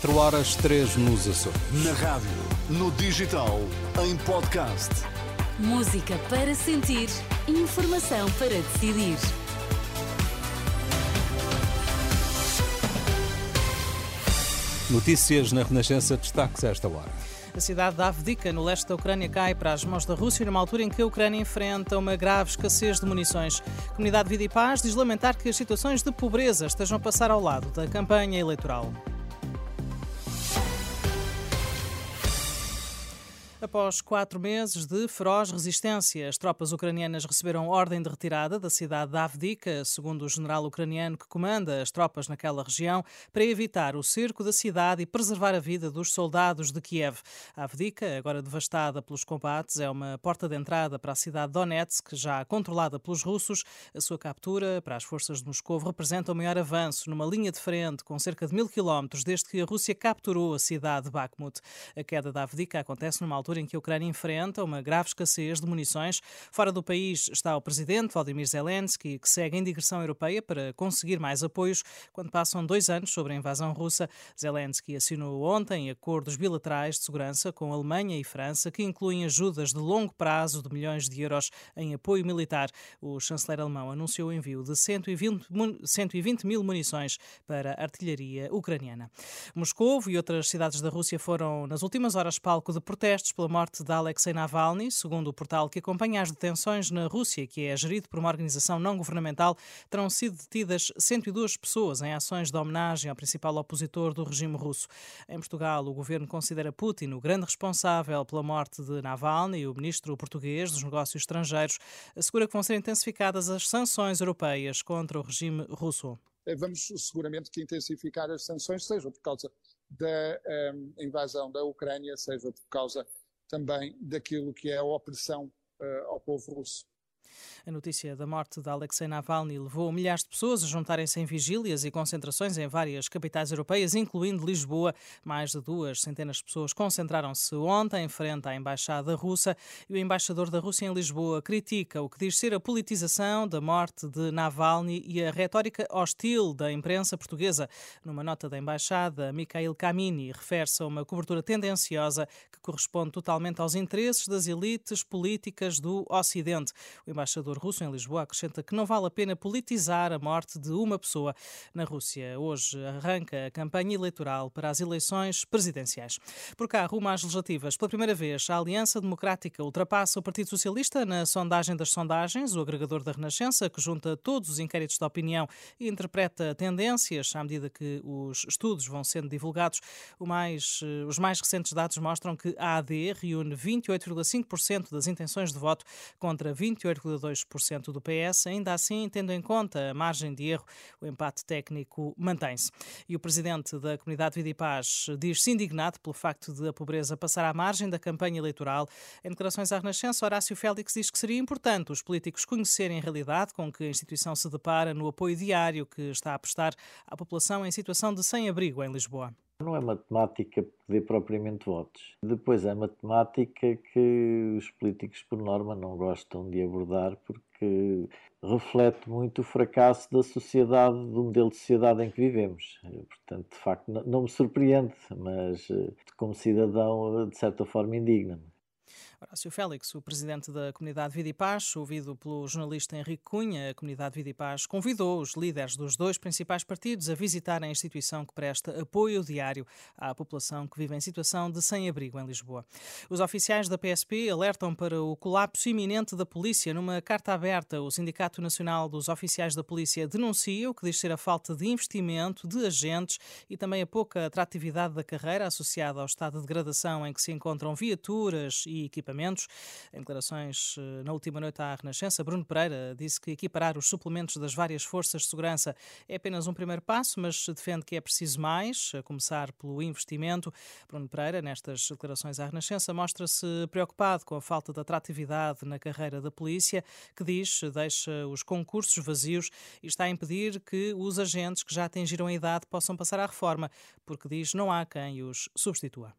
4 horas 3 nos Açores. Na rádio, no digital, em podcast. Música para sentir, informação para decidir. Notícias na Renascença, destaques a esta hora. A cidade de Avdika, no leste da Ucrânia, cai para as mãos da Rússia numa altura em que a Ucrânia enfrenta uma grave escassez de munições. A comunidade Vida e Paz diz lamentar que as situações de pobreza estejam a passar ao lado da campanha eleitoral. Após quatro meses de feroz resistência, as tropas ucranianas receberam ordem de retirada da cidade de Avdika, segundo o general ucraniano que comanda as tropas naquela região, para evitar o cerco da cidade e preservar a vida dos soldados de Kiev. Avdika, agora devastada pelos combates, é uma porta de entrada para a cidade de Donetsk, já controlada pelos russos. A sua captura para as forças de Moscou representa o maior avanço numa linha de frente com cerca de mil quilómetros desde que a Rússia capturou a cidade de Bakhmut. A queda da Avdika acontece numa altura altura em que a Ucrânia enfrenta uma grave escassez de munições. Fora do país está o presidente Vladimir Zelensky, que segue em direção europeia para conseguir mais apoios quando passam dois anos sobre a invasão russa. Zelensky assinou ontem acordos bilaterais de segurança com Alemanha e França, que incluem ajudas de longo prazo de milhões de euros em apoio militar. O chanceler alemão anunciou o envio de 120, 120 mil munições para a artilharia ucraniana. Moscou e outras cidades da Rússia foram, nas últimas horas, palco de protestos pela morte de Alexei Navalny, segundo o portal que acompanha as detenções na Rússia, que é gerido por uma organização não governamental, terão sido detidas 102 pessoas em ações de homenagem ao principal opositor do regime russo. Em Portugal, o governo considera Putin o grande responsável pela morte de Navalny. O ministro português dos Negócios Estrangeiros assegura que vão ser intensificadas as sanções europeias contra o regime russo. Vamos seguramente que intensificar as sanções, seja por causa da um, invasão da Ucrânia, seja por causa também daquilo que é a opressão uh, ao povo russo. A notícia da morte de Alexei Navalny levou milhares de pessoas a juntarem-se em vigílias e concentrações em várias capitais europeias, incluindo Lisboa. Mais de duas centenas de pessoas concentraram-se ontem em frente à Embaixada Russa e o embaixador da Rússia em Lisboa critica o que diz ser a politização da morte de Navalny e a retórica hostil da imprensa portuguesa. Numa nota da Embaixada, Mikhail Kamini refere-se a uma cobertura tendenciosa que corresponde totalmente aos interesses das elites políticas do Ocidente. O embaixador russo em Lisboa acrescenta que não vale a pena politizar a morte de uma pessoa. Na Rússia, hoje arranca a campanha eleitoral para as eleições presidenciais. Por cá, rumo às legislativas, pela primeira vez, a Aliança Democrática ultrapassa o Partido Socialista na sondagem das sondagens, o agregador da Renascença, que junta todos os inquéritos de opinião e interpreta tendências à medida que os estudos vão sendo divulgados. Mais, eh, os mais recentes dados mostram que a AD reúne 28,5% das intenções de voto contra 28,5% 2% do PS. Ainda assim, tendo em conta a margem de erro, o empate técnico mantém-se. E o presidente da Comunidade Vida e Paz diz-se indignado pelo facto de a pobreza passar à margem da campanha eleitoral. Em declarações à Renascença, Horácio Félix diz que seria importante os políticos conhecerem a realidade com que a instituição se depara no apoio diário que está a prestar à população em situação de sem-abrigo em Lisboa. Não é matemática pedir propriamente votos. Depois é matemática que os políticos, por norma, não gostam de abordar porque reflete muito o fracasso da sociedade, do modelo de sociedade em que vivemos. Portanto, de facto, não me surpreende, mas eh, como cidadão, de certa forma, indigna-me. Horácio Félix, o presidente da Comunidade Vida e Paz, ouvido pelo jornalista Henrique Cunha, a Comunidade Vida e Paz convidou os líderes dos dois principais partidos a visitar a instituição que presta apoio diário à população que vive em situação de sem-abrigo em Lisboa. Os oficiais da PSP alertam para o colapso iminente da polícia. Numa carta aberta, o Sindicato Nacional dos Oficiais da Polícia denuncia o que diz ser a falta de investimento de agentes e também a pouca atratividade da carreira associada ao estado de degradação em que se encontram viaturas e equipamentos. Em declarações eh, na última noite à Renascença, Bruno Pereira disse que equiparar os suplementos das várias forças de segurança é apenas um primeiro passo, mas defende que é preciso mais, a começar pelo investimento. Bruno Pereira, nestas declarações à Renascença, mostra-se preocupado com a falta de atratividade na carreira da polícia, que diz deixa os concursos vazios e está a impedir que os agentes que já atingiram a idade possam passar à reforma, porque diz não há quem os substitua.